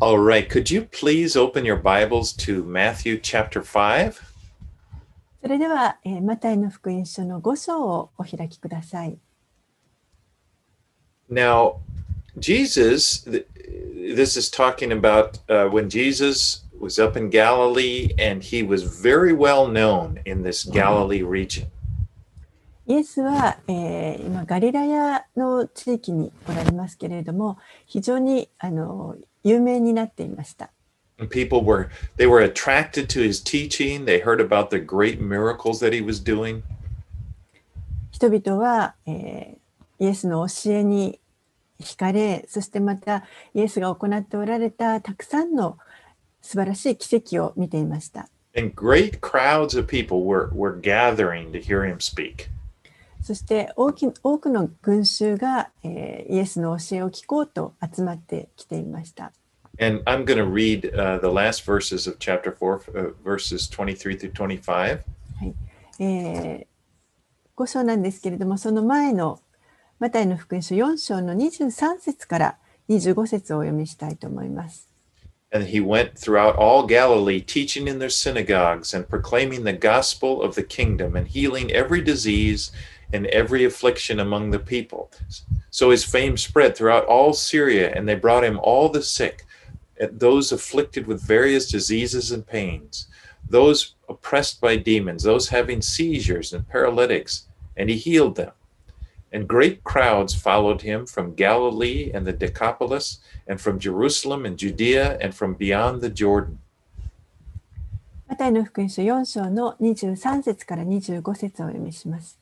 All right, could you please open your Bibles to Matthew chapter 5? それでは、えーマタイの福音書の5章をお開きください。 Now, Jesus, th- this is talking about uh, when Jesus was up in Galilee and he was very well known in this Galilee region. イエスは、えー今ガリラヤの地域におられますけれども非常にあの 有名になっていました。People were they were attracted to his teaching. They heard about the great miracles that he was doing. 人々は、えーイエスの教えに惹かれそしてまたイエスが行っておられたたくさんの素晴らしい奇跡を見ていました。And great crowds of people were, were gathering to hear him speak. そして大き多くの群衆が、えーイエスの教えを聞こうと集まってきていました。And I'm going to read uh, the last verses of chapter 4, uh, verses 23 through 25. えー、5章なんですけれどもその前のマタイの福音書4章の23節から25節をお読みしたいと思います。And he went throughout all Galilee, teaching in their synagogues and proclaiming the gospel of the kingdom and healing every disease and every affliction among the people. So his fame spread throughout all Syria, and they brought him all the sick, and those afflicted with various diseases and pains, those oppressed by demons, those having seizures and paralytics, and he healed them. And great crowds followed him from Galilee and the Decapolis and from Jerusalem and Judea and from beyond the Jordan. マタイの福音書4章の23節から25節をお読みします。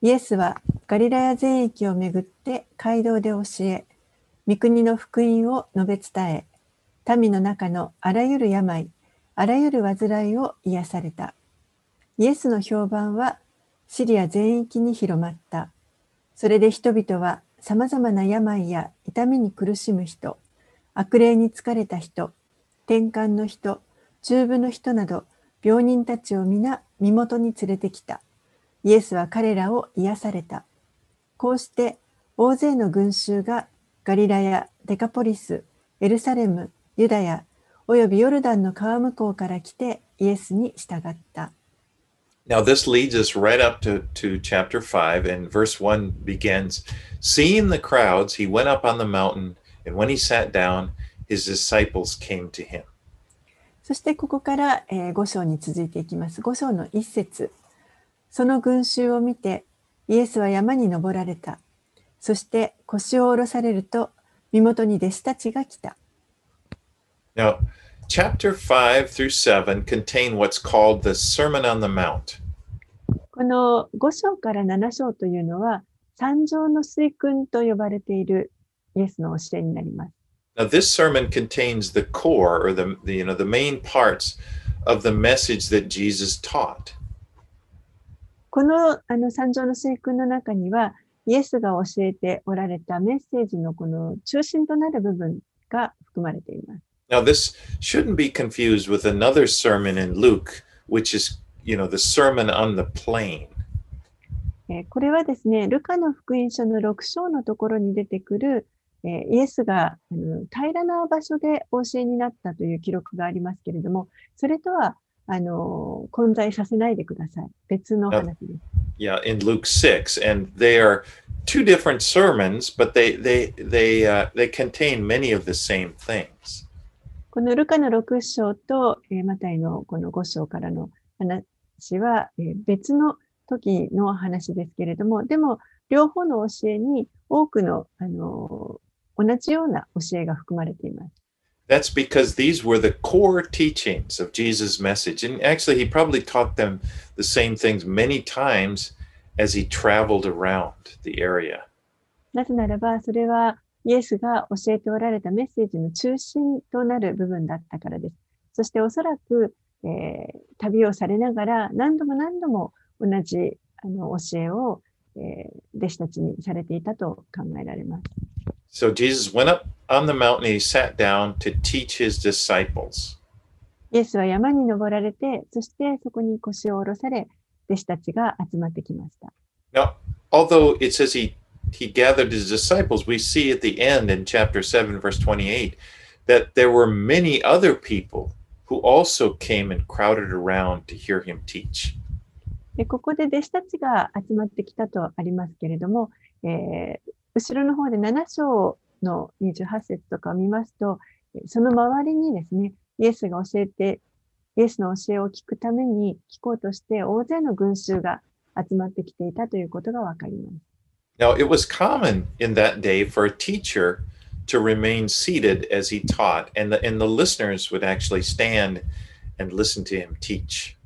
イエスはガリラヤ全域をめぐって街道で教え、御国の福音を述べ伝え、民の中のあらゆる病、あらゆる患いを癒された。イエスの評判はシリア全域に広まった。それで人々はさまざまな病や痛みに苦しむ人、悪霊に疲れた人、転換の人、中部の人など病人たちを皆身元に連れてきた。イエスは彼らを癒された。こうして大勢の群衆がガリラヤ、デカポリス、エルサレム、ユダヤ、およびヨルダンの川向こうから来てイエスに従った。Now, this leads us right up to, to chapter 5, and verse 1 begins Seeing the crowds, he went up on the mountain, and when he sat down, his disciples came to him. そしてここから、えー5章に続いていきます。5章の1節その群衆を見て、イエスは山に登られた。そして腰を下ろされると、身元に弟子たちが来た。Now, chapter 5 through 7 contain what's called the Sermon on the Mount. この5章から7章というのは、三条の水訓と呼ばれているイエスの教えになります。Now, this sermon contains the core or the, the you know the main parts of the message that Jesus taught. このあの三条の水訓の中には、イエスが教えておられたメッセージのこの中心となる部分が含まれています。Now, this shouldn't be confused with another sermon in Luke, which is, you know, the Sermon on the Plain. えーこれはですね、ルカの福音書の6章のところに出てくる、えーイエスが平らな場所でお教えになったという記録がありますけれども、それとはあの混在させないでください。別の話です。Yeah, in Luke 6, and they are two different sermons, but they they they uh, they contain many of the same things. このルカの6章と、えーマタイのこの5章からの話は、えー別の時の話ですけれども、でも両方の教えに多くの、あの同じような教えが含まれています。That's because these were the core teachings of Jesus' message. And actually, he probably taught them the same things many times as he traveled around the area. なぜならば、それはイエスが教えておられたメッセージの中心となる部分だったからです。そしておそらく、えー旅をされながら何度も何度も同じあの教えを、えー弟子たちにされていたと考えられます。 So Jesus went up on the mountain and he sat down to teach his disciples. イエスは山に登られて、そしてそこに腰を下ろされ、弟子たちが集まってきました。 Now, although it says he he gathered his disciples, we see at the end in chapter 7, verse 28, that there were many other people who also came and crowded around to hear him teach. でここで弟子たちが集まってきたとありますけれども、えー 後ろの方で7章の28節とかを見ますと、その周りにですね、イエスが教えて、イエスの教えを聞くために聞こうとして大勢の群衆が集まってきていたということがわかります。Now, it was common in that day for a teacher to remain seated as he taught, and the, and the listeners would actually stand and listen to him teach.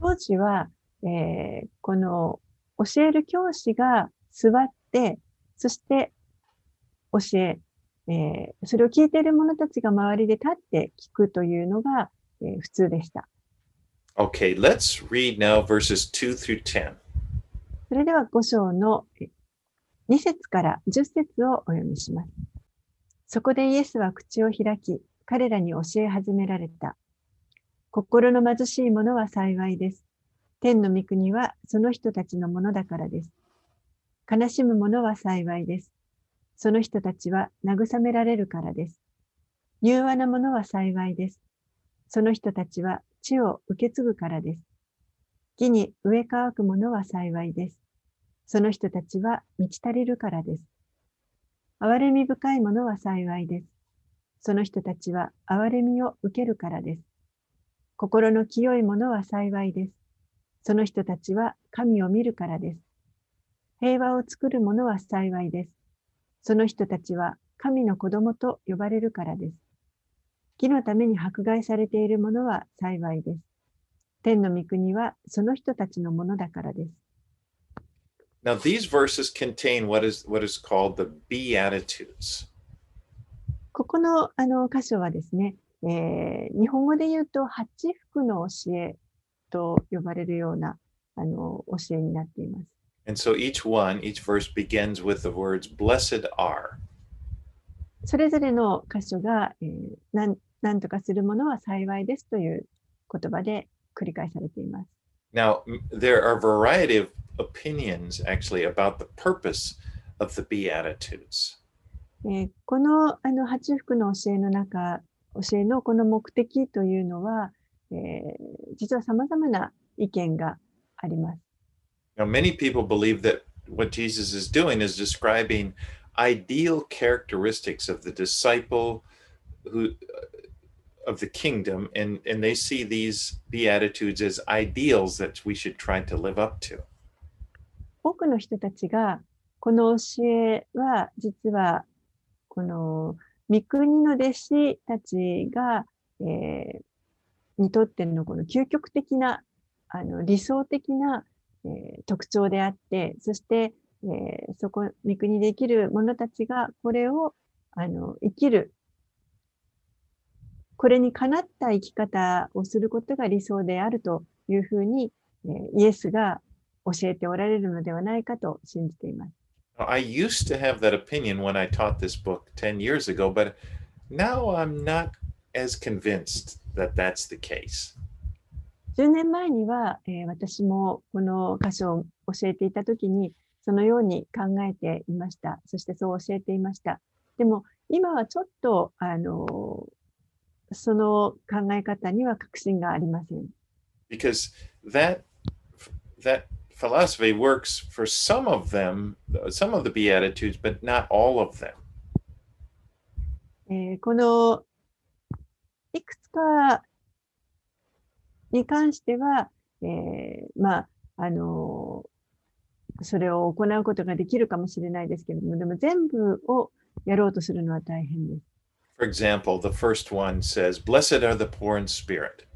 当時は、えーこの教える教師が座って、そして教え、えーそれを聞いている者たちが周りで立って聞くというのが、えー普通でした。Okay, let's read now verses 2 through 10. それでは5章のえ2節から10節をお読みします。そこでイエスは口を開き、彼らに教え始められた。心の貧しい者は幸いです。天の御国はその人たちのものだからです。悲しむ者は幸いです。その人たちは慰められるからです。柔和な者は幸いです。その人たちは地を受け継ぐからです。木に植え乾く者は幸いです。その人たちは満ち足りるからです。憐れみ深い者は幸いです。その人たちは憐れみを受けるからです。心の清い者は幸いです。その人たちは神を見るからです。平和を作る者は幸いです。その人たちは神の子供と呼ばれるからです。木のために迫害されている者は幸いです。天の御国はその人たちのものだからです。Now, these verses contain what is what is called the Beatitudes. ここのあの箇所はですね、えー日本語で言うと八福の教えと呼ばれるようなあの教えになっています。And so each one, each verse begins with the words, Blessed are. それぞれの箇所が、えーなんなんとかするものは幸いですという言葉で繰り返されています。Now, there are a variety of opinions actually about the purpose of the Beatitudes. えーこのあの八福の教えの中、教えのこの目的というのは、えー実は様々な意見があります。Now, many people believe that what Jesus is doing is describing ideal characteristics of the disciple who of the kingdom and and they see these beatitudes as ideals that we should try to live up to 多くの人たちが、この教えは実は、この御国の弟子たちが、えーにとってのこの究極的な、あの理想的な、 えー特徴であって、そして、えーそこ、御国で生きる者たちがこれをあの生きる、これにかなった生き方をすることが理想であるというふうに、えーイエスが教えておられるのではないかと信じています。I used to have that opinion when I taught this book 10 years ago but now I'm not as convinced that that's the case 10年前には、えー私もこの箇所を教えていたときに、そのように考えていました。そしてそう教えていました。でも、今はちょっと、あの、その考え方には確信がありません。because that that philosophy works for some of them some of the beatitudes but not all of them えーこのいくつかに関しては、えーまあ、あのそれを行うことができるかもしれないですけれども、でも全部をやろうとするのは大変です。for example the first one says blessed are the poor in spirit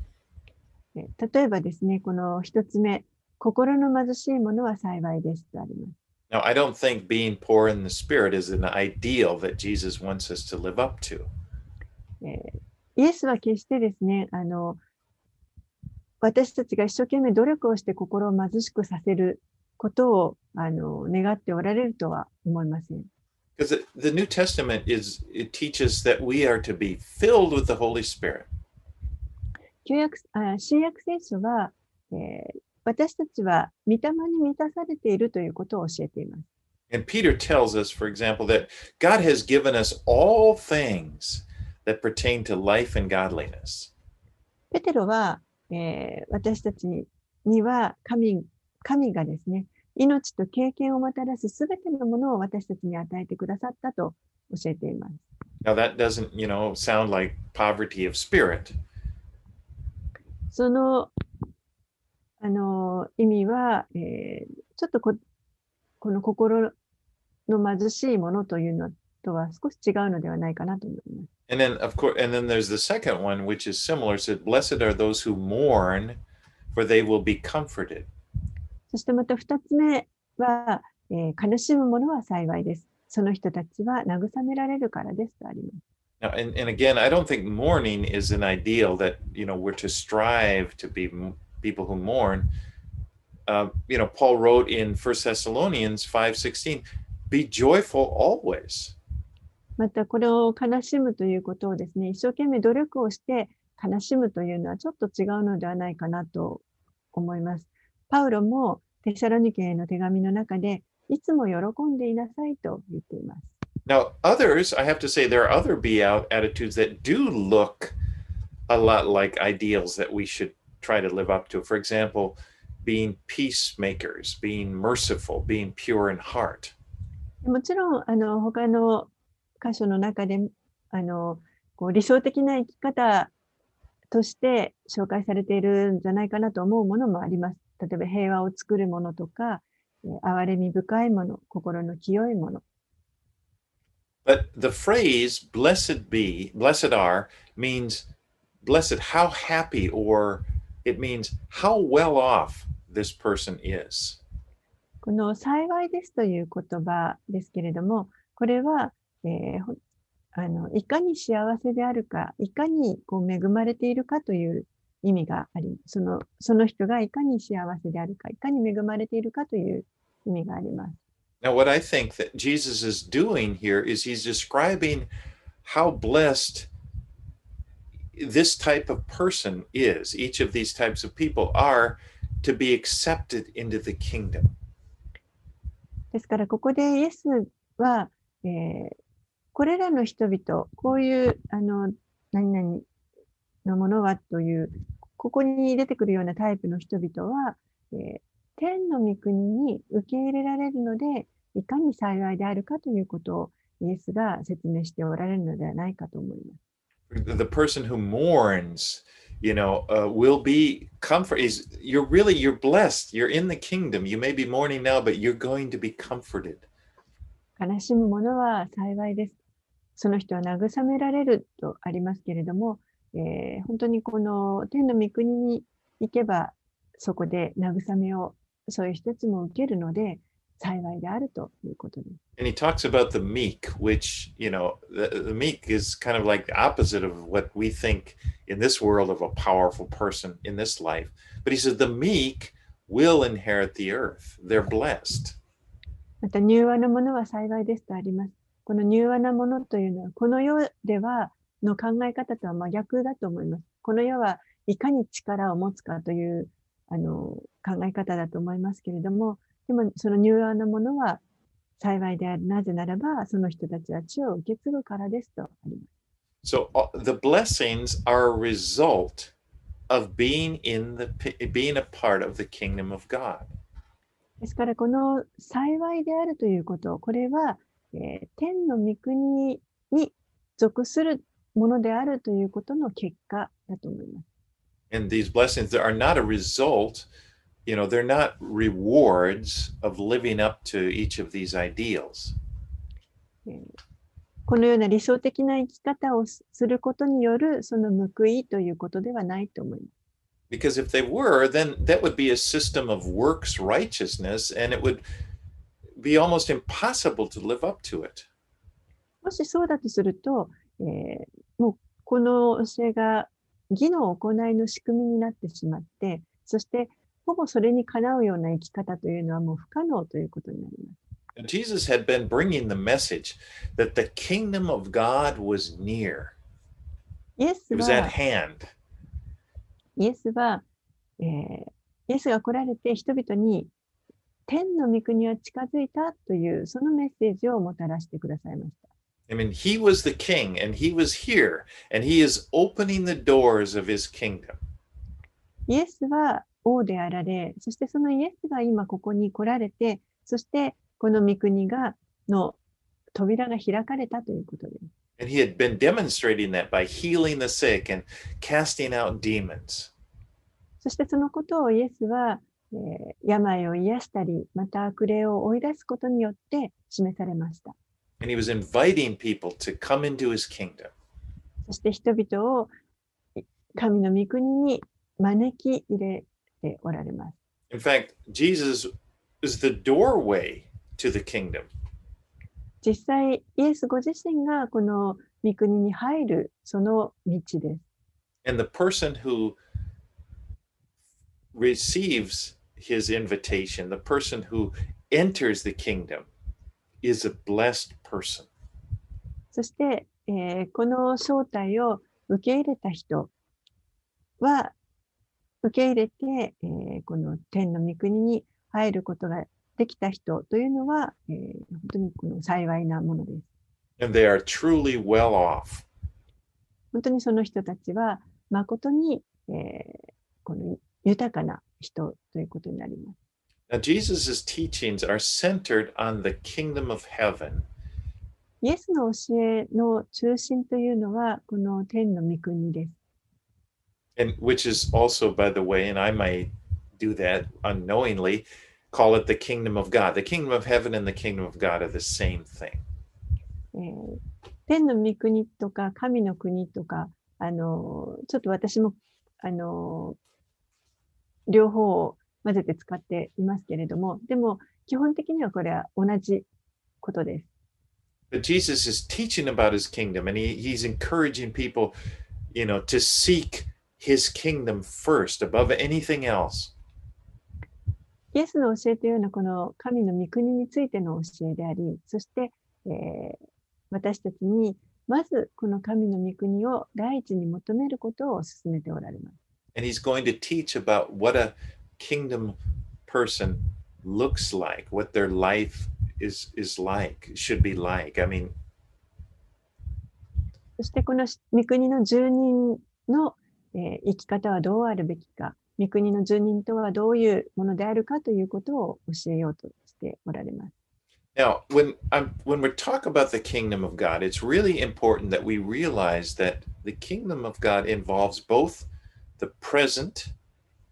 えー例えばですね、この一つ目、心の貧しい者は幸いですとあります。now i don't think being poor in the spirit is an ideal that jesus wants us to live up to えーイエスは決してですね、あの、私たちが一生懸命努力をして心を貧しくさせることをあの願っておられるとは思いません。because the, new testament is it teaches that we are to be filled with the holy spirit 旧約あ新約聖書は、えー私たちは御霊に満たされているということを教えています。And Peter tells us, for example, that God has given us all things that pertain to life and godliness. ペテロは、えー私たちにには神神がですね、命と経験をもたらすすべてのものを私たちに与えてくださったと教えています。Now, that doesn't, you know, sound like poverty of spirit. その、あの、意味は、えーちょっとここの心の貧しいものというのとは少し違うのではないかなと思います。And then, of course, and then there's the second one, which is similar. It said, Blessed are those who mourn, for they will be comforted. そしてまた二つ目は、えー悲しむ者は幸いです。その人たちは慰められるからですとあります。 Now, and, and again, I don't think mourning is an ideal that, you know, we're to strive to be m- people who mourn. Uh, you know, Paul wrote in First Thessalonians 5.16, be joyful always. またこれを悲しむということをですね、一生懸命努力をして悲しむというのはちょっと違うのではないかなと思います。パウロもテサロニケへの手紙の中で、いつも喜んでいなさいと言っています。Now, others, I have to say, there are other be out attitudes that do look a lot like ideals that we should try to live up to. For example, being peacemakers, being merciful, being pure in heart. もちろん、あの、他の箇所の中で、あの、こう理想的な生き方として紹介されているんじゃないかなと思うものもあります。例えば平和を作るものとか、えー憐れみ深いもの、心の清いもの。But the phrase blessed be, blessed are, means blessed, how happy, or it means how well off this person is. この幸いですという言葉ですけれども、これは、えーほあのいかに幸せであるか、いかにこう恵まれているかという意味があり、そのその人がいかに幸せであるか、いかに恵まれているかという意味があります。Now, what I think that Jesus is doing here is he's describing how blessed this type of person is. Each of these types of people are to be accepted into the kingdom. ですから、ここでイエスは、えーこれらの人々、こういう、あの、何々のものはという、ここに出てくるようなタイプの人々は、えー天の御国に受け入れられるので、いかに幸いであるかということをイエスが説明しておられるのではないかと思います。The person who mourns, you know, uh, will be comfort. Is you're really you're blessed. You're in the kingdom. You may be mourning now, but you're going to be comforted. 悲しむ者は幸いです。その人は慰められるとありますけれども、えー本当にこの天の御国に行けば、そこで慰めをそういう人たちも受けるので、幸いであるということです。And he talks about the meek, which, you know, the, the meek is kind of like the opposite of what we think in this world of a powerful person in this life. But he says the meek will inherit the earth. They're blessed. また、柔和なものは幸いですとあります。この柔和なものというのは、この世ではの考え方とは真逆だと思います。この世はいかに力を持つかというあの考え方だと思いますけれども、でもその柔和なものは幸いである。なぜならば、その人たちは地を受け継ぐからですとあります。So uh, the blessings are a result of being in the being a part of the kingdom of God. ですから、この幸いであるということ、これは、えー天の御国に属するものであるということの結果だと思います。And these blessings are not a result, you know, they're not rewards of living up to each of these ideals. えーこのような理想的な生き方をすすることによるその報いということではないと思います。Because if they were, then that would be a system of works righteousness and it would be almost impossible to live up to it. もしそうだとすると、えーもうこの教えが義の行いの仕組みになってしまって、そしてほぼそれにかなうような生き方というのはもう不可能ということになります。Jesus had been bringing the message that the kingdom of God was near. イエス It was at は、hand. イエスは、えーイエスが来られて人々に天の御国は近づいたというそのメッセージをもたらしてくださいました。I mean, he was the king and he was here and he is opening the doors of his kingdom. イエスは王であられ、そしてそのイエスが今ここに来られて、そしてこの御国が、の扉が開かれたということです。And he had been demonstrating that by healing the sick and casting out demons. そしてそのことをイエスは、えー病を癒したり、また悪霊を追い出すことによって示されました。And he was inviting people to come into his kingdom. そして人々を神の御国に招き入れておられます。In fact, Jesus is the doorway to the kingdom. 実際、イエスご自身がこの御国に入るその道です。And the person who receives his invitation, the person who enters the kingdom, is a blessed person. そして、えーこの招待を受け入れた人は、受け入れて、えーこの天の御国に入ることができた人というのは、えー本当にこの幸いなものです。And they are truly well off. 本当にその人たちは、誠に、えーこの豊かな人ということになります。Now, Jesus' teachings are centered on the kingdom of heaven. イエスの教えの中心というのは、この天の御国です。and which is also by the way and i might do that unknowingly call it the kingdom of god the kingdom of heaven and the kingdom of god are the same thing えー天の御国とか神の国とか、あのーちょっと私も、あのー両方を混ぜて使っていますけれども、でも基本的にはこれは同じことです。jesus is teaching about his kingdom and he, he's encouraging people you know to seek his kingdom first above anything else イエスの教えというのはこの神の御国についての教えであり、そして、えー私たちにまずこの神の御国を第一に求めることを進めておられます。and he's going to teach about what a kingdom person looks like what their life is is like should be like i mean そしてこの御国の住人の、えー生き方はどうあるべきか、御国の住人とはどういうものであるかということを教えようとしておられます。 Now, when I'm when we talk about the kingdom of God, it's really important that we realize that the kingdom of God involves both the present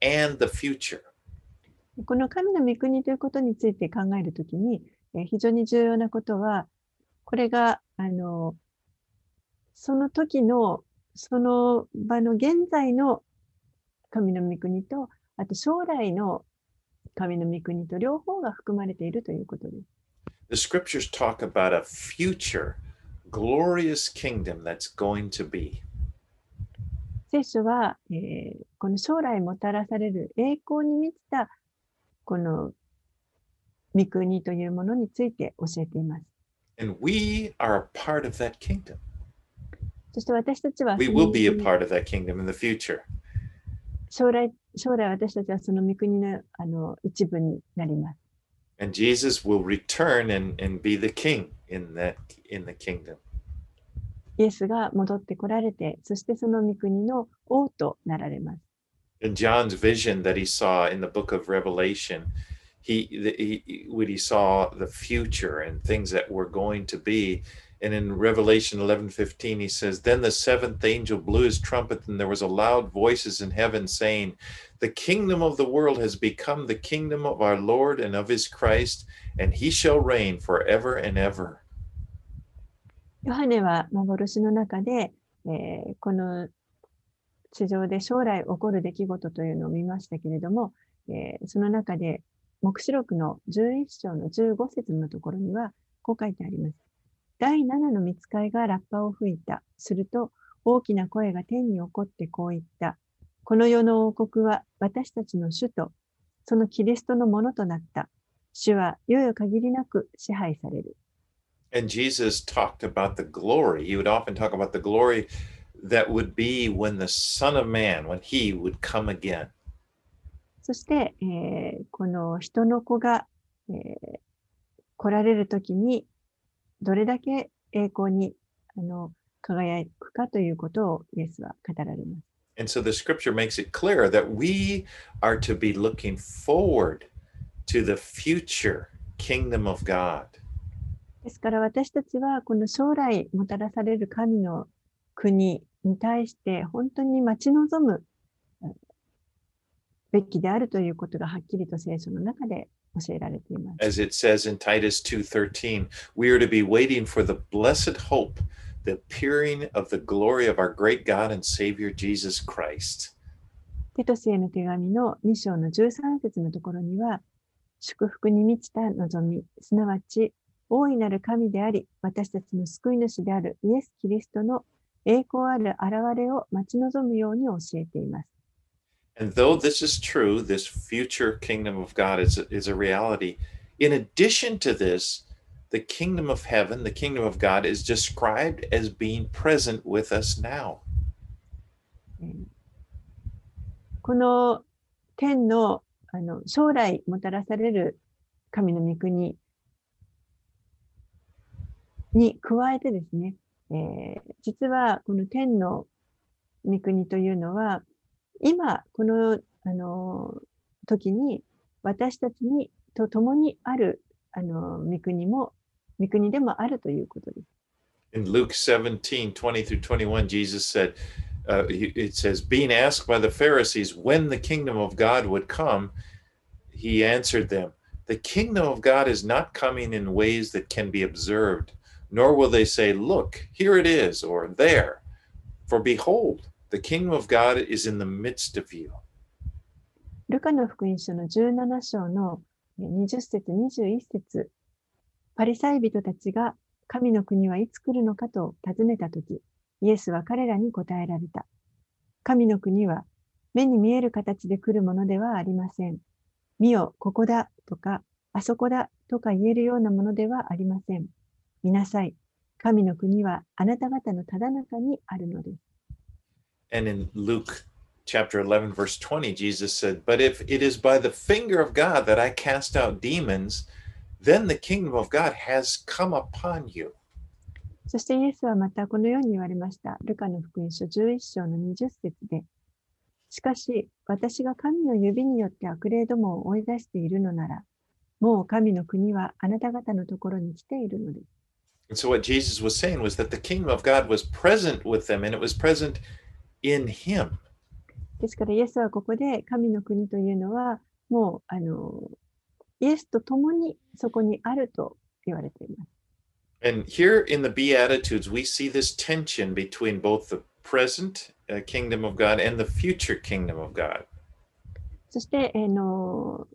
and the future. この神の御国ということについて考えるときに、えー非常に重要なことは、これが、あの、その時の、その場の現在の神の御国と、あと将来の神の御国と両方が含まれているということです。The scriptures talk about a future glorious kingdom that's going to be. 聖書は、えーこの将来もたらされる栄光に満ちたこの御国というものについて教えています。And we are a part of that kingdom. そして私たちは We will 御 be a 国 part of that kingdom in the future. 将来将来私たちはその御国のあの一部になります。And Jesus will return and, and be the king in that in the kingdom. イエスが戻ってこられて、そしてその御国の王となられます。 in John's vision that he saw in the book of Revelation, he, the, he when he saw the future and things that were going to be. And in Revelation 11:15 he says, "Then the seventh angel blew his trumpet and there was a loud voices in heaven saying, The kingdom of the world has become the kingdom of our Lord and of his Christ, and he shall reign forever and ever." ヨハネは幻の中で、えーこの地上で将来起こる出来事というのを見ましたけれども、えーその中で黙示録の11章の15節のところにはこう書いてあります。第7の見つかいがラッパを吹いた。すると大きな声が天に起こってこう言った。この世の王国は私たちの主とそのキリストのものとなった。主は世々限りなく支配される。And Jesus talked about the glory. He would often talk about the glory that would be when the Son of Man, when he would come again. そして、えーこの人の子が、えー来られるときに、どれだけ 栄光にあの輝くかということをイエスは語られます。 And so the scripture makes it clear that we are to be looking forward to the future kingdom of God. ですから私たちはこの将来もたらされる神の国に対して本当に待ち望むうんべきであるということがはっきりと聖書の中で教えられています。As it says in Titus 2:13, we are to be waiting for the blessed hope, the appearing of the glory of our great God and Savior Jesus Christ. テトスへの手紙の2章の13節のところには、祝福に満ちた望み、すなわち大いなる神であり、私たちの救い主であるイエス・キリストの栄光ある現れを待ち望むように教えています。And though this is true, this future kingdom of God is, is a reality. In addition to this, the kingdom of heaven, the kingdom of God, is described as being present with us now. えーこの天のあの将来もたらされる神の御国に加えてですね、えー実はこの天の御国というのは今このあの時に私たちにと共にあるあの御国も御国でもあるということです。In Luke 17 20 through 21, Jesus said, uh, it says, being asked by the Pharisees when the kingdom of God would come, he answered them, The kingdom of God is not coming in ways that can be observed, nor will they say, Look, here it is, or there. For behold, the kingdom of God is in the midst of you. ルカの福音書の17章の20節21節パリサイ人たちが神の国はいつ来るのかと尋ねたとき、イエスは彼らに答えられた。神の国は目に見える形で来るものではありません。見よ、ここだとか、あそこだとか言えるようなものではありません。見なさい。神の国はあなた方のただ中にあるのです。And in Luke chapter 11, verse 20, Jesus said, But if it is by the finger of God that I cast out demons, then the kingdom of God has come upon you. そしてイエスはまたこのように言われました。ルカの福音書11章の20節で、しかし私が神の指によって悪霊どもを追い出しているのなら、もう神の国はあなた方のところに来ているのです。And so what Jesus was saying was that the kingdom of God was present with them and it was present in him. ですからイエスはここで神の国というのは、もうあのイエスと共にそこにあると言われています。And here in the Beatitudes, we see this tension between both the present uh, kingdom of God and the future kingdom of God. そして、あの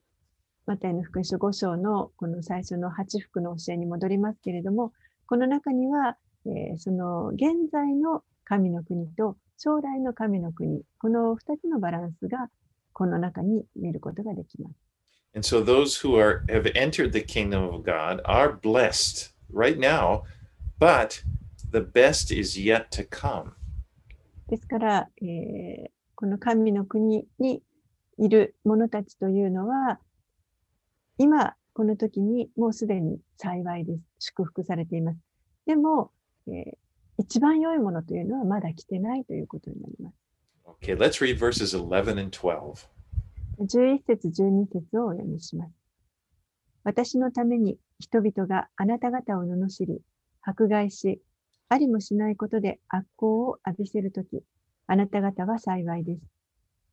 マタイの福音書5章のこの最初の8福の教えに戻りますけれども、この中には、え、その現在の神の国と将来の神の国、この二つのバランスがこの中に見ることができます。And so those who have entered the kingdom of God are blessed right now, but the best is yet to come. ですから、えー、この神の国にいる者たちというのは、今、この時にもうすでに幸いです。祝福されています。でも、えー一番良いものというのはまだ来てないということになります。Okay, let's read verses 11 and 12. 11節12節をお読みします。私のために人々があなた方を罵り、迫害し、ありもしないことで悪行を浴びせるとき、あなた方は幸いです。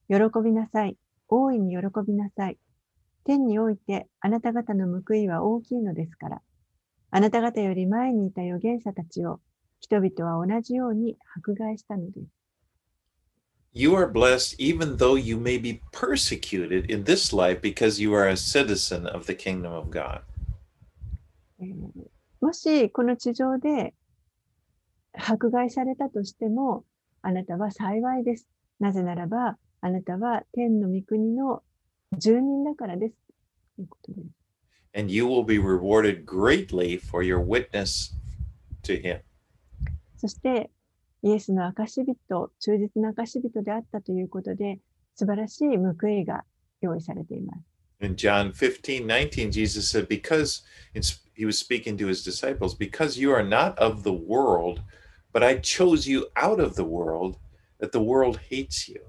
喜びなさい。大いに喜びなさい。天においてあなた方の報いは大きいのですから。あなた方より前にいた預言者たちを人々は同じように迫害したのです。You are blessed even though you may be persecuted in this life because you are a citizen of the kingdom of God. えーもしこの地上で迫害されたとしても、あなたは幸いです。なぜならば、あなたは天の御国の住人だからです。ということです。And you will be rewarded greatly for your witness to him. そして、イエスの証人、忠実な証人であったということで、素晴らしい報いが用意されています。 In John 15, 19, Jesus said, Because it's, he was speaking to his disciples, because you are not of the world, but I chose you out of the world, that the world hates you.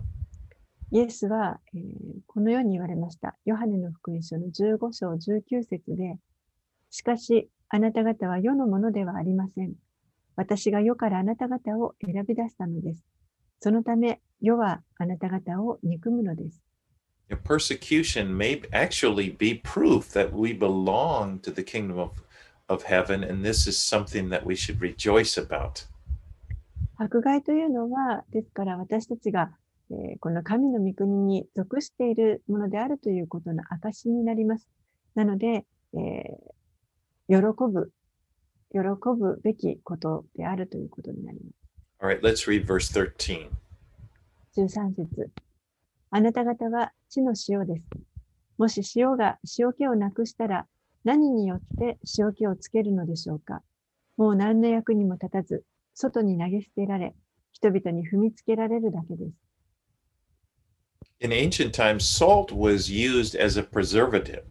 イエスは、えーこのように言われました。ヨハネの福音書の15章19節で、しかし、あなた方は世のものではありません。私が世からあなた方を選び出したのです。そのため、世はあなた方を憎むのです。You know, persecution may actually be proof that we belong to the kingdom of, of heaven, and this is something that we should rejoice about. 迫害というのは、ですから私たちが、えーこの神の御国に属しているものであるということの証になります。なので、えー喜ぶ、喜ぶべきことであるということになります。All right, let's read verse 13. 13節あなた方は地の塩です。もし塩が塩気をなくしたら何によって塩気をつけるのでしょうかもう何の役にも立たず、外に投げ捨てられ、人々に踏みつけられるだけです。In ancient times, salt was used as a preservative.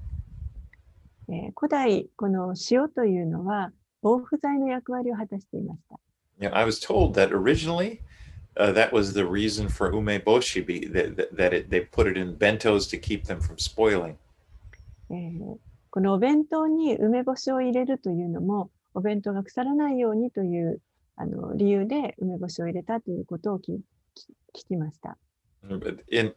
えー古代、この塩というのは防腐剤の役割を果たしていました。Know, I was told that originally uh, that was the reason for umeboshi, be- that, that, that it, they put it in bentos to keep them from spoiling. えーこのお弁当に梅干しを入れるというのも、お弁当が腐らないようにというあの理由で梅干しを入れたということをきき聞きました。In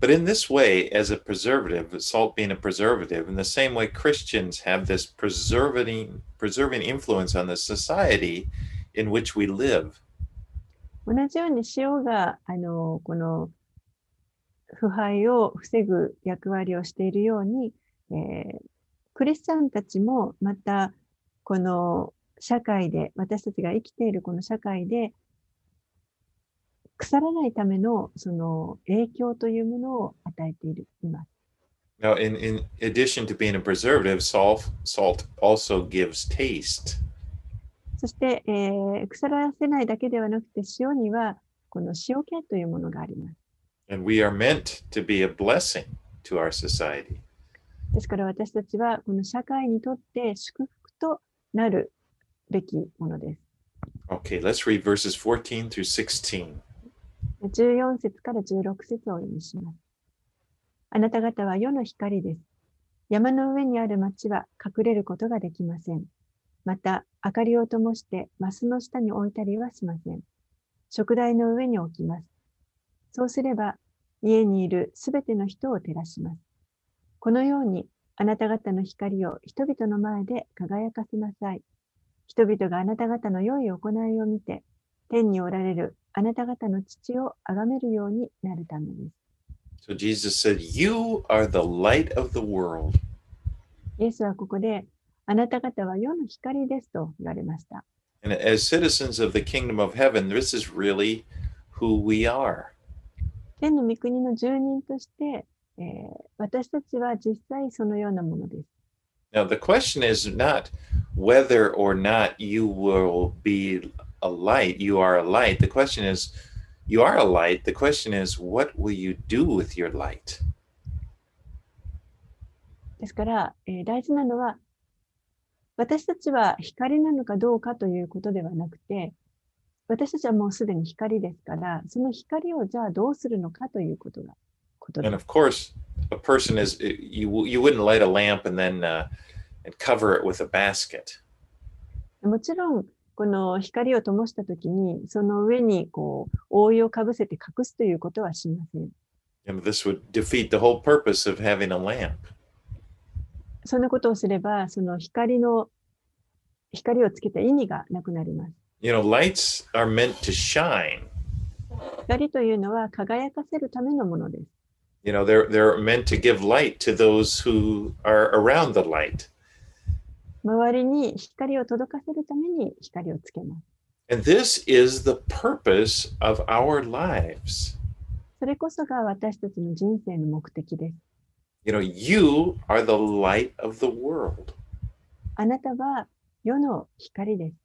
but in this way, as a preservative, salt being a preservative, in the same way Christians have this preserving preserving influence on the society in which we live. 同じように塩があのこの腐敗を防ぐ役割をしているように、えークリスチャンたちもまたこの社会で私たちが生きているこの社会で 腐らないためのその影響というものを与えているいます。Now, in, in addition to being a preservative, salt salt also gives taste. そして、えー腐らせないだけではなくて塩にはこの塩気というものがあります。And we are meant to be a blessing to our society. ですから私たちはこの社会にとって祝福となるべきものです。Okay, let's read verses 14 through 16. 14節から16節をお読みします。あなた方は世の光です。山の上にある町は隠れることができません。また、明かりを灯してマスの下に置いたりはしません。食台の上に置きます。そうすれば、家にいるすべての人を照らします。このように、あなた方の光を人々の前で輝かせなさい。人々があなた方の良い行いを見て、天におられるあなた方の父を崇めるようになるためです。So Jesus said, You are the light of the world. イエスはここで、あなた方は世の光ですと言われました。And as citizens of the kingdom of heaven, this is really who we are. 天の御国の住人として、えー私たちは実際そのようなものです。Now, the question is not whether or not you will be a light, you are a light. The question is, you are a light. The question is, what will you do with your light? ですから、えー大事なのは、私たちは光なのかどうかということではなくて、私たちはもうすでに光ですから、その光をじゃあどうするのかということが、ことで And す of course, a person is you you wouldn't light a lamp and then uh, and cover it with a basket. もちろん、この光を灯したときに、その上にこう覆いをかぶせて隠すということはしません。This would defeat the whole purpose of having a lamp. そんなことをすれば、その光の、光をつけた意味がなくなります。You know, lights are meant to shine. 光というのは輝かせるためのものです。You know, they're they're meant to give light to those who are around the light. 周りに光を届かせるために光をつけます。And this is the purpose of our lives. それこそが私たちの人生の目的です。You know, you are the light of the world. あなたは世の光です。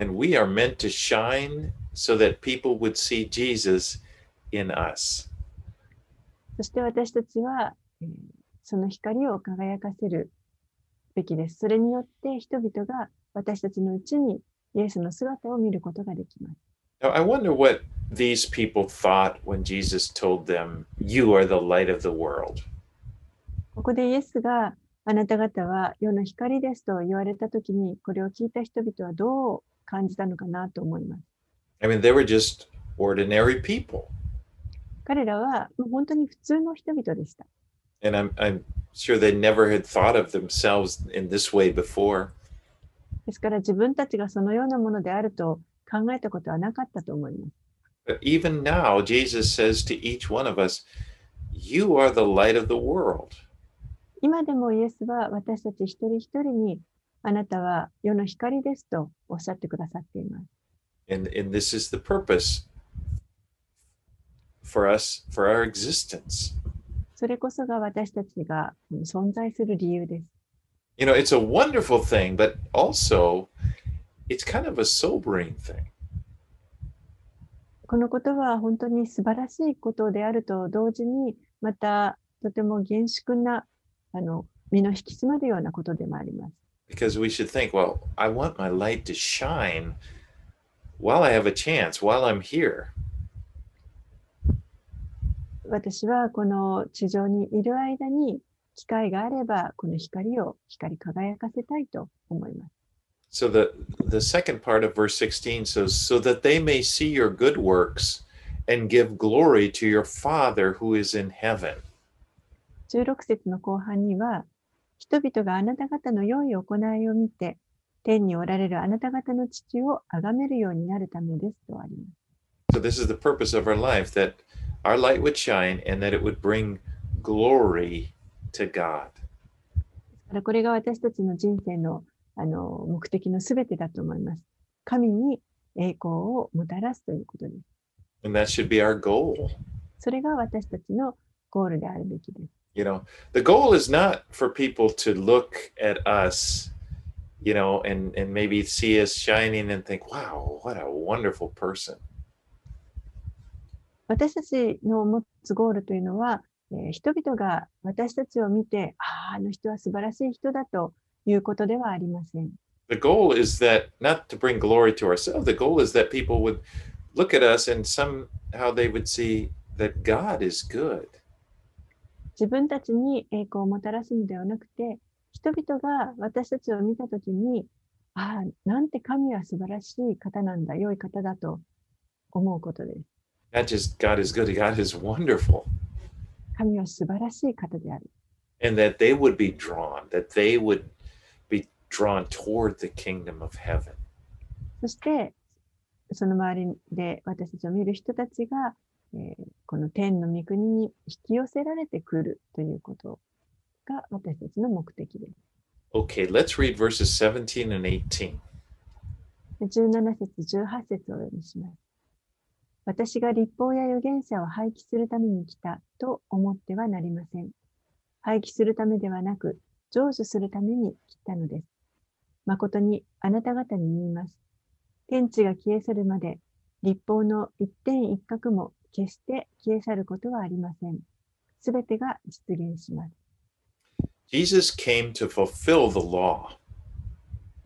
And we are meant to shine so that people would see Jesus in us. そして私たちは、えーその光を輝かせるべきです。それによって人々が私たちのうちにイエスの姿を見ることができます。Now, I wonder what these people thought when Jesus told them, You are the light of the world. ここでイエスがあなた方は世の光ですと言われたときに、これを聞いた人々はどう感じたのかなと思います。I mean, they were just ordinary people. 彼らは本当に普通の人々でした。And I'm, I'm sure they never had thought of themselves in this way before. ですから自分たちがそのようなものであると考えたことはなかったと思います。 But even now, Jesus says to each one of us, You are the light of the world. 今でもイエスは私たち一人一人にあなたは世の光ですとおっしゃってくださっています。 And, and this is the purpose for us, for our existence. それこそが私たちが存在する理由です。You know, it's a wonderful thing, but also it's kind of a sobering thing. このことは本当に素晴らしいことであると同時に、またとても厳粛なあの身の引き締まるようなことでもあります。Because we should think, well, I want my light to shine while I have a chance, while I'm here. 私はこの地上にいる間に機会があれば、この光を光り輝かせたいと思います。So the the second part of verse 16 says, so that they may see your good works and give glory to your Father who is in heaven. 16節の後半には、人々があなた方の良い行いを見て、天におられるあなた方の父を崇めるようになるためですとあります。So this is the purpose of our life that our light would shine and that it would bring glory to God. だからこれが私たちの人生のあの目的のすべてだと思います。神に栄光をもたらすということです。 And that should be our goal. それが私たちのゴールであるべきです。 You know, the goal is not for people to look at us, you know, and, and maybe see us shining and think, wow, what a wonderful person. 私たちの持つゴールというのは、えー人々が私たちを見て、ああ、あの人は素晴らしい人だということではありません。The goal is that not to bring glory to ourselves, the goal is that people would look at us and somehow they would see that God is good. 自分たちに栄光をもたらすのではなくて、人々が私たちを見たときに、ああ、なんて神は素晴らしい方なんだ、良い方だと思うことです。Not just God is good, God is wonderful. 神は素晴らしい方である。And that they would be drawn, that they would be drawn toward the kingdom of heaven. そして、その周りで私たちを見る人たちが、えーこの天の御国に引き寄せられてくるということが私たちの目的です。Okay, let's read verses 17 and 18. で17節、18節をお読みします。私が立法や預言者を廃棄するために来たと思ってはなりません。廃棄するためではなく、成就するために来たのです。誠にあなた方に言います。天地が消え去るまで、立法の一点一角も決して消え去ることはありません。すべてが実現します。Jesus came to fulfill the law.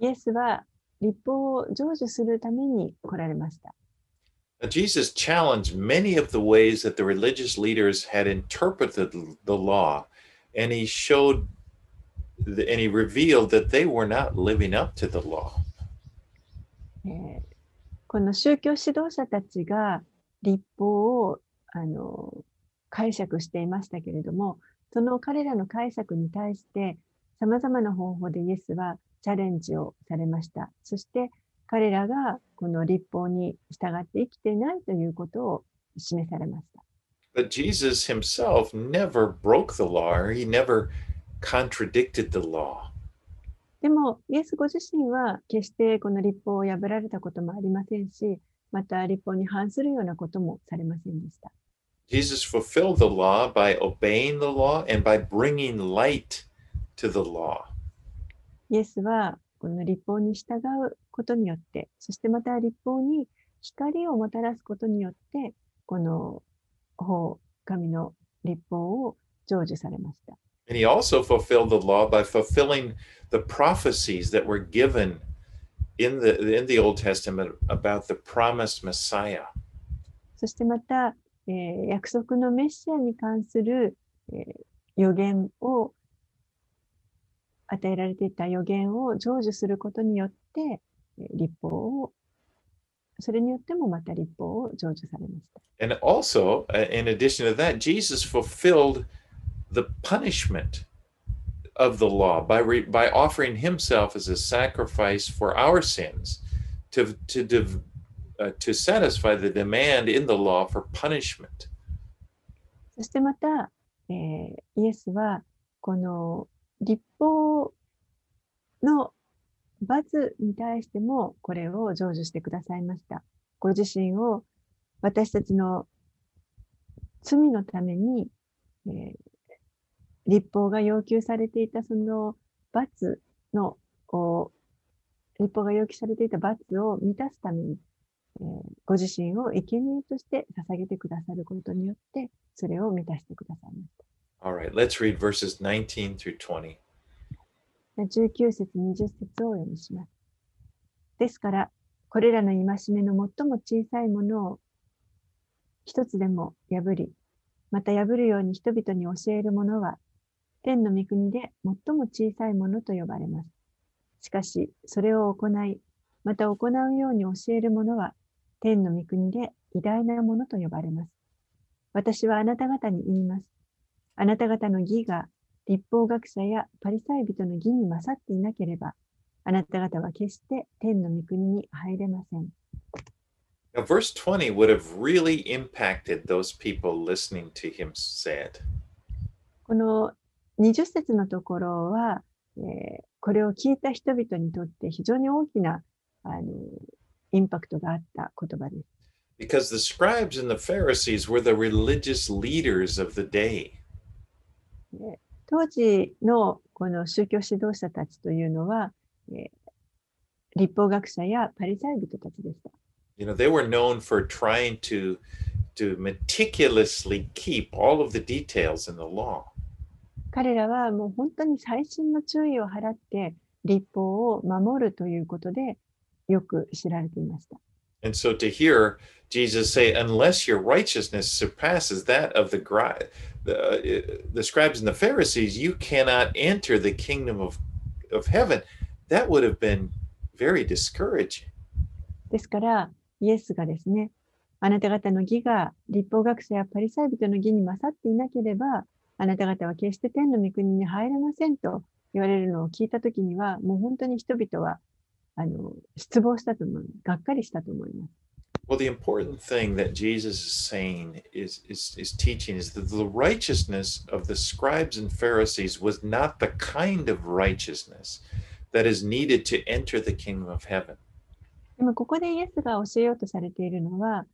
イエスは立法を成就するために来られました。Jesus challenged many of the ways that the religious leaders had interpreted the law, and he showed the, and he revealed that they were not living up to the law. この宗教指導者たちが立法をあの解釈していましたけれども、その彼らの解釈に対して様々な方法でイエスはチャレンジをされました。そして彼らがこの立法に従って生きていないということを示されました。But Jesus himself never broke the law, or he never contradicted the law. でも、イエスご自身は決してこの立法を破られたこともありませんし、また立法に反するようなこともされませんでした。Jesus fulfilled the law by obeying the law and by bringing light to the law. イエスはこの立法に従うことによって、そしてまた立法に光をもたらすことによって、この法、神の立法を成就されました。And he also fulfilled the law by fulfilling the prophecies that were given in the in the Old Testament about the promised Messiah. そしてまた、えー約束のメシアに関する、えー予言を与えられていた予言を成就することによって、えー立法をそれによってもまた立法を成就されました。And also, uh, in addition to that, Jesus fulfilled the punishment of the law by re- by offering himself as a sacrifice for our sins to to div- uh, to satisfy the demand in the law for punishment. そしてまた、えーイエスはこの立法の罰に対してもこれを成就してくださいました。ご自身を私たちの罪のために、えー立法が要求されていたその罰の立法が要求されていた罰を満たすために、えーご自身を生贄として捧げてくださることによってそれを満たしてくださいました。All right, let's read verses 19 through 20. 19節20節をお読みします。ですから、これらの戒めの最も小さいものを一つでも破り、また破るように人々に教えるものは、天の御国で最も小さいものと呼ばれます。しかし、それを行い、また行うように教えるものは、天の御国で偉大なものと呼ばれます。私はあなた方に言います。あなた方の義が立法学者やパリサイ人の義に勝っていなければ、あなた方は決して天の御国に入れません。Now, verse 20 would have really impacted those people listening to him said. この20節のところは、えーこれを聞いた人々にとって非常に大きなあのインパクトがあった言葉です。Because the scribes and the Pharisees were the religious leaders of the day. で当時のこの宗教指導者たちというのは、えー立法学者やパリサイ人たちでした。You know, they were known for trying to to meticulously keep all of the details in the law. 彼らはもう本当に細心の注意を払って立法を守るということでよく知られていました。And so to hear Jesus say, unless your righteousness surpasses that of the, gri- the, the scribes and the Pharisees, you cannot enter the kingdom of, of heaven, that would have been very discouraging. ですからイエスがですね、あなた方の義が立法学者やパリサイ人の義に勝っていなければ、あなた方は決して天の御国に入れませんと言われるのを聞いたときには、もう本当に人々は あの失望したと思う、がっかりしたと思います。Well, the important thing that Jesus is saying is, is, is teaching is that the righteousness of the scribes and Pharisees was not the kind of righteousness that is needed to enter the kingdom of heaven. でもここでイエスが教えようとされているのは、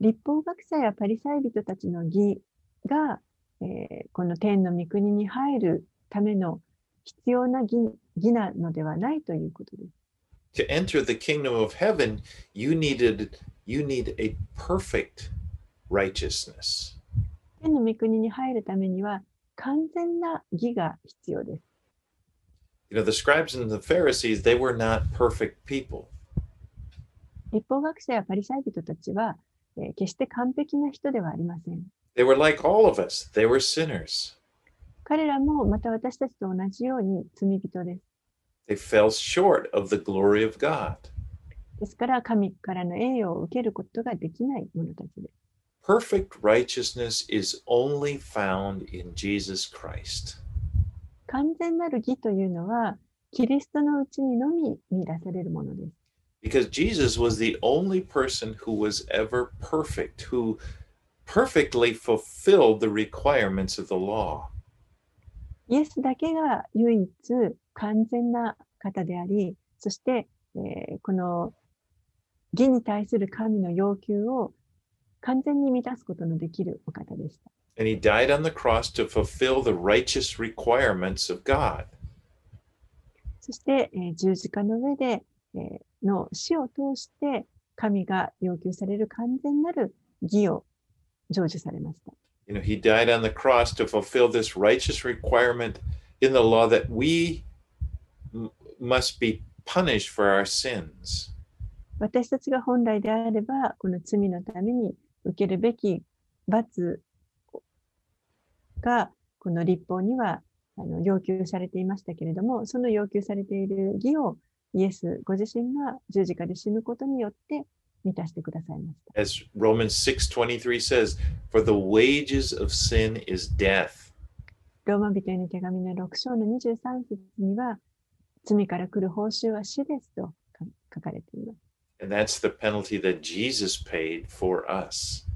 立法学者やパリサイ人たちの義が、えーこの天の御国に入るための必要な義義なのではないということです。To enter the kingdom of heaven, you needed you need a perfect righteousness. 天の御国に入るためには完全な義が必要です。You know, the scribes and the Pharisees, they were not perfect people. 立法学者やパリサイ人たちは、えー決して完璧な人ではありません。They were like all of us. They were sinners. 彼らもまた私たちと同じように罪人です。They fell short of the glory of God. ですから神からの栄誉を受けることができない者たちです。 Perfect righteousness is only found in Jesus Christ. 完全なる義というのは、キリストのうちにのみ見出されるものです。 Because Jesus was the only person who was ever perfect, who perfectly fulfilled the requirements of the law. イエスだけが唯一完全な方であり、そして、えーこの義に対する神の要求を完全に満たすことのできるお方でした。And he died on the cross to fulfill the righteous requirements of God. そして、えー十字架の上で、えーの死を通して神が要求される完全なる義を成就されました。You know, he died on the cross to fulfill this righteous requirement in the law that we must be punished for our sins. 私たちが本来であれば、この罪のために受けるべき罰が、この立法にはあの要求されていましたけれども、その要求されている義をイエスご自身が十字架で死ぬことによって満たしてくださいました。As Romans 6:23 says, "For the wages of sin is death." ローマ人への手紙の6章の23節には、罪から来る報酬は死ですとか書かれています。And that's the penalty that Jesus paid for us.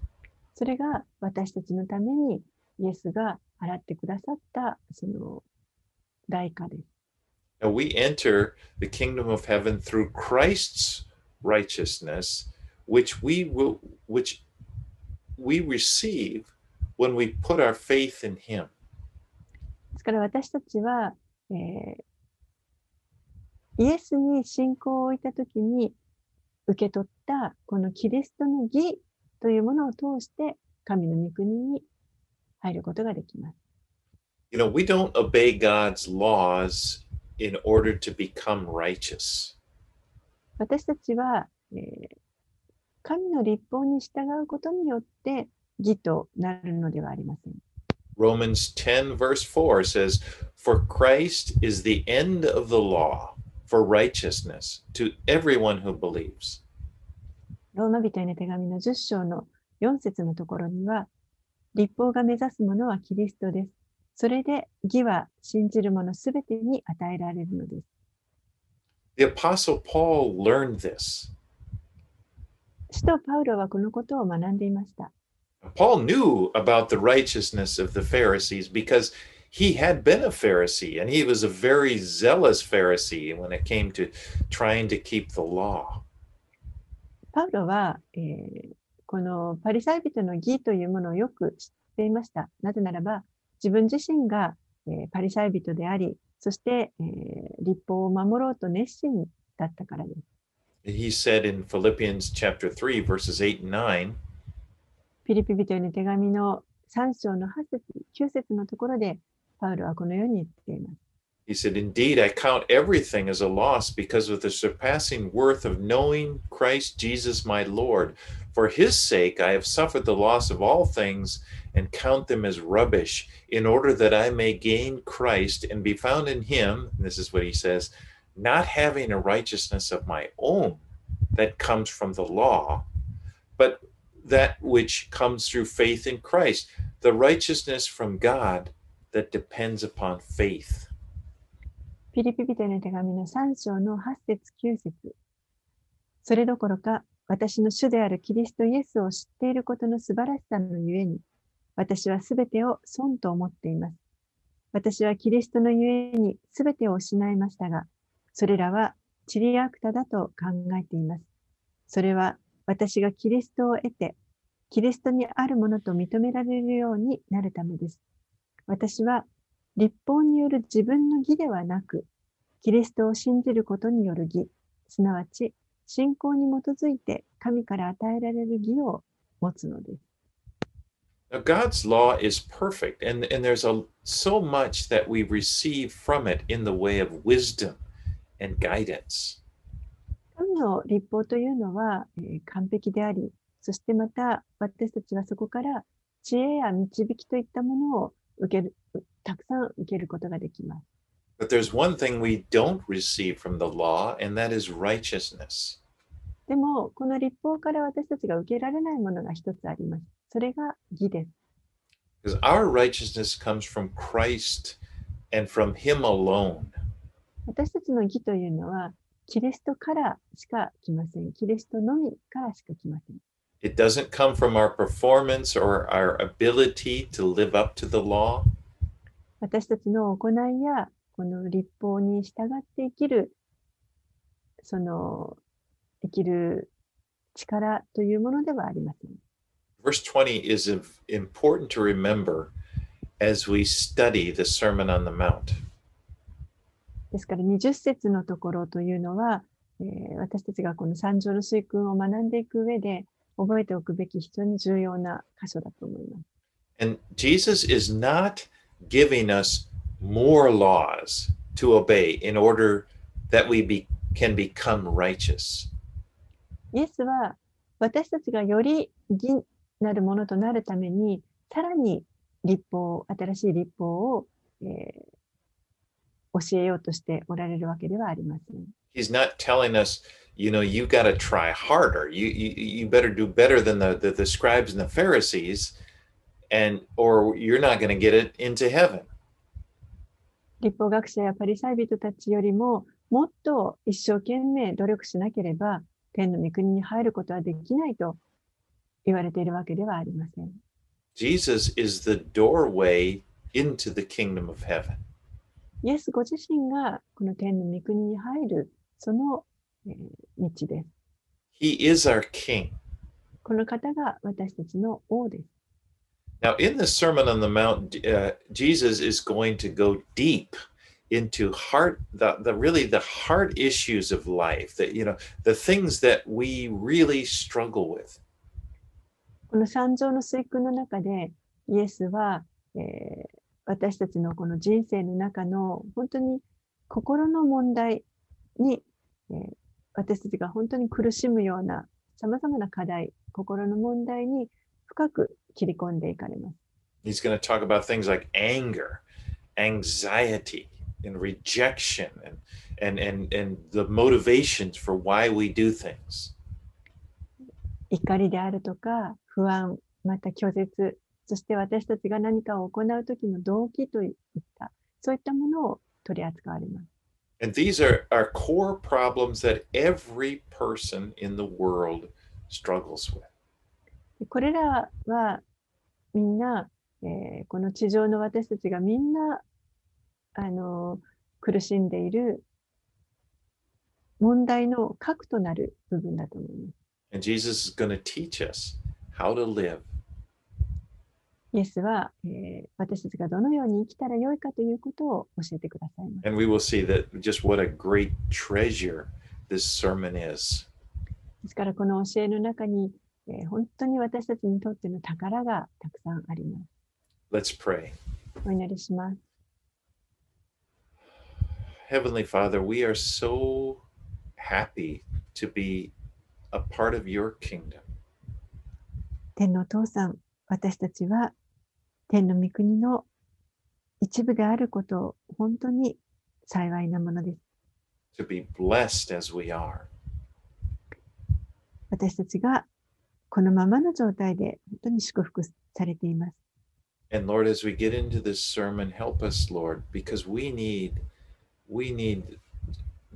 それが私たちのためにイエスが払ってくださったその代価です。Now we enter the kingdom of heaven through Christ's righteousness, which we will which we receive when we put our faith in him. ですから私たちは、えーイエスに信仰を置いたときに受け取ったこのキリストの義というものを通して神の御国に入ることができます。You know, we don't obey God's laws in order to become righteous. 私たちは、えー神の立法に従うことによって義となるのではありません。Romans 10, verse 4 says, For Christ is the end of the law for righteousness to everyone who believes. ローマ人への手紙の10章の4節のところには、立法が目指すものはキリストです。それで義は信じる者すべてに与えられるのです。The Apostle Paul learned this. 使徒パウロはこのことを学んでいました。Paul knew about the righteousness of the Pharisees because he had been a Pharisee and he was a very zealous Pharisee when it came to trying to keep the law. パウロは、えーこのパリサイ人の義というものをよく知っていました。なぜならば、自分自身が、えーパリサイ人であり、そして、えー立法を守ろうと熱心だったからです。He said in Philippians chapter 3 verses 8 and 9, フィリピ人への手紙の3章の8節、9節のところで、パウロはこのように言っています。 he said, "Indeed, I count everything as a loss because of the surpassing worth of knowing Christ Jesus my Lord. For his sake I have suffered the loss of all things and count them as rubbish in order that I may gain Christ and be found in him." and This is what he says, not having a righteousness of my own that comes from the law, but that which comes through faith in Christ, the righteousness from God that depends upon faith. フィリピ人への手紙の3章の8節9節それどころか、私の主であるキリストイエスを知っていることの素晴らしさのゆえに、私はすべてを損と思っています。私はキリストのゆえにすべてを失いましたが、それらはチリアクタだと考えています。それは私がキリストを得て、キリストにあるものと認められるようになるためです。私は立法による自分の義ではなく、キリストを信じることによる義、すなわち信仰に基づいて神から与えられる義を持つのです。Now, God's law is perfect, and, and there's a, so much that we receive from it in the way of wisdom and guidance. 神の立法というのは、えー完璧であり、そしてまた私たちはそこから知恵や導きといったものを受ける、たくさん受けることができます。But there's one thing we don't receive from the law, and that is righteousness. でも、この立法から私たちが受けられないものが一つあります。それが義です。Because our righteousness comes from Christ and from Him alone. 私たちの義というのは、キリストからしか来ません。キリストのみからしか来ません。It doesn't come from our performance or our ability to live up to the law. 私たちの行いや、この立法に従って生きる、その、生きる力というものではありません。Verse 20 is im- important to remember as we study the Sermon on the Mount. ですから20節のところというのは、えー私たちがこの三条の水訓を学んでいく上で覚えておくべき非常に重要な箇所だと思います。And Jesus is not giving us more laws to obey in order that we be, can become righteous. イエスは私たちがより義なるものとなるために、さらに立法、新しい立法を、えー教えようとしておられるわけではありません。He's not telling us, you know, you got to try harder. You, you you better do better than the, the the scribes and the Pharisees, and or you're not going to get it into heaven. 立法学者やパリサイ人たちよりも、もっと一生懸命努力しなければ、天の御国に入ることはできないと言われているわけではありません。Jesus is the doorway into the kingdom of heaven. イエスご自身がこの天の御国に入る、その、えー道です。He is our king. この方が私たちの王です。Now, in the Sermon on the Mount, uh, Jesus is going to go deep into heart, the, the really the heart issues of life, that you know, the things that we really struggle with. この三条の水訓の中で、イエスは、えー私たちのこの人生の中の本当に心の問題に、えー私たちが本当に苦しむような様々な課題、心の問題に深く切り込んでいかれます。He's going to talk about things like anger, anxiety, and rejection, and and and and the motivations for why we do things. 怒りであるとか、不安、また拒絶、そして私たちが何かを行うときの動機といった、そういったものを取り扱われます。And these are, are core problems that every person in the world struggles with. でこれらはみんな、えーこの地上の私たちがみんな、あの苦しんでいる問題の核となる部分だと思います。And Jesus is going to teach us how to live. イエスは、えー私たちがどのように生きたらよいかということを教えてくださいます。And we will see that just what a great treasure this sermon is. ですからこの教えの中に、えー本当に私たちにとっての宝がたくさんあります。Let's pray. お祈りします。Heavenly Father, we are so happy to be a part of your kingdom. 天のお父さん、私たちは天の御国の一部であることを本当に幸いなものです。to be blessed as we are. 私たちがこのままの状態で本当に祝福されています。And Lord, as we get into this sermon, help us, Lord, because we need we need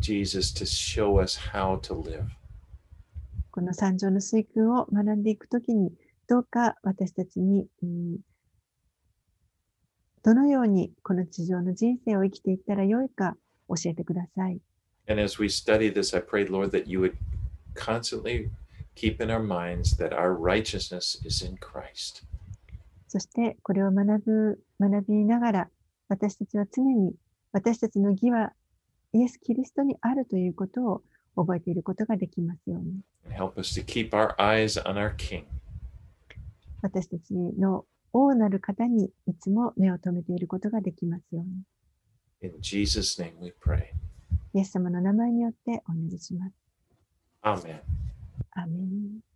Jesus to show us how to live. この三条の水訓を学んでいくときに、どうか私たちに、うんどのようにこの地上の人生を生きていったらよいか教えてください。And as we study this, I pray, Lord, that you would constantly keep in our minds that our righteousness is in Christ. そしてこれを学ぶ、学びながら、私たちは常に私たちの義はイエス・キリストにあるということを覚えていることができますように。Help us to keep our eyes on our King. 私たちの王なる方にいつも目を留めていることができますように。In Jesus' name we pray. イエス様の名前によってお祈りします。Amen. アーメン